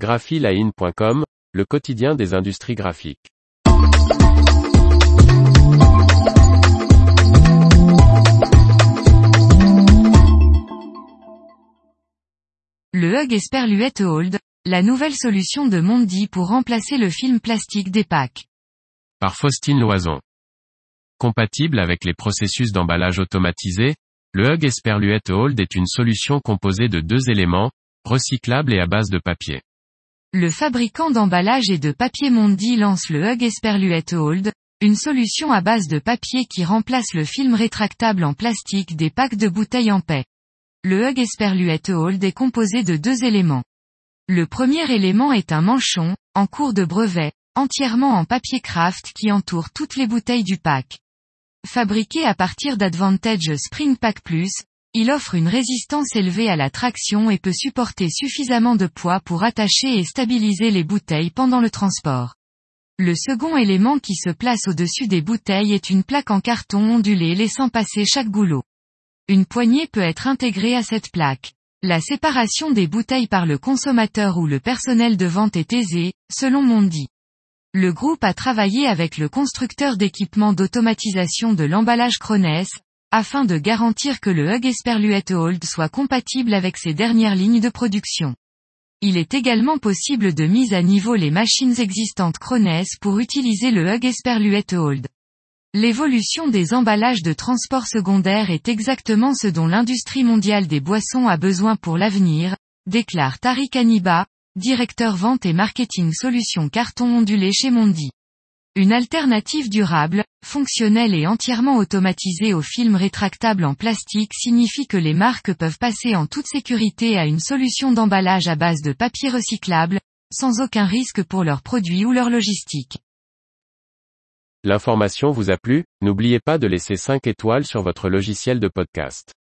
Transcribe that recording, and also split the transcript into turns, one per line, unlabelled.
graphiline.com, le quotidien des industries graphiques.
Le Hug Esperluette Hold, la nouvelle solution de Mondi pour remplacer le film plastique des packs.
Par Faustine Loison. Compatible avec les processus d'emballage automatisé, le Hug Esperluette Hold est une solution composée de deux éléments, recyclables et à base de papier.
Le fabricant d'emballage et de papier Mondi lance le Hug Esperluette Hold, une solution à base de papier qui remplace le film rétractable en plastique des packs de bouteilles en paix. Le Hug Esperluette Hold est composé de deux éléments. Le premier élément est un manchon, en cours de brevet, entièrement en papier craft qui entoure toutes les bouteilles du pack. Fabriqué à partir d'Advantage Spring Pack Plus, il offre une résistance élevée à la traction et peut supporter suffisamment de poids pour attacher et stabiliser les bouteilles pendant le transport. Le second élément qui se place au-dessus des bouteilles est une plaque en carton ondulé laissant passer chaque goulot. Une poignée peut être intégrée à cette plaque. La séparation des bouteilles par le consommateur ou le personnel de vente est aisée, selon Mondi. Le groupe a travaillé avec le constructeur d'équipements d'automatisation de l'emballage Cronès, afin de garantir que le Hug Esperluette Hold soit compatible avec ses dernières lignes de production. Il est également possible de mise à niveau les machines existantes Cronès pour utiliser le Hug Esperluette Hold. L'évolution des emballages de transport secondaire est exactement ce dont l'industrie mondiale des boissons a besoin pour l'avenir, déclare Tariq Aniba, directeur vente et marketing solutions carton ondulé chez Mondi. Une alternative durable, fonctionnelle et entièrement automatisée aux films rétractables en plastique signifie que les marques peuvent passer en toute sécurité à une solution d'emballage à base de papier recyclable, sans aucun risque pour leurs produits ou leur logistique.
L'information vous a plu, n'oubliez pas de laisser 5 étoiles sur votre logiciel de podcast.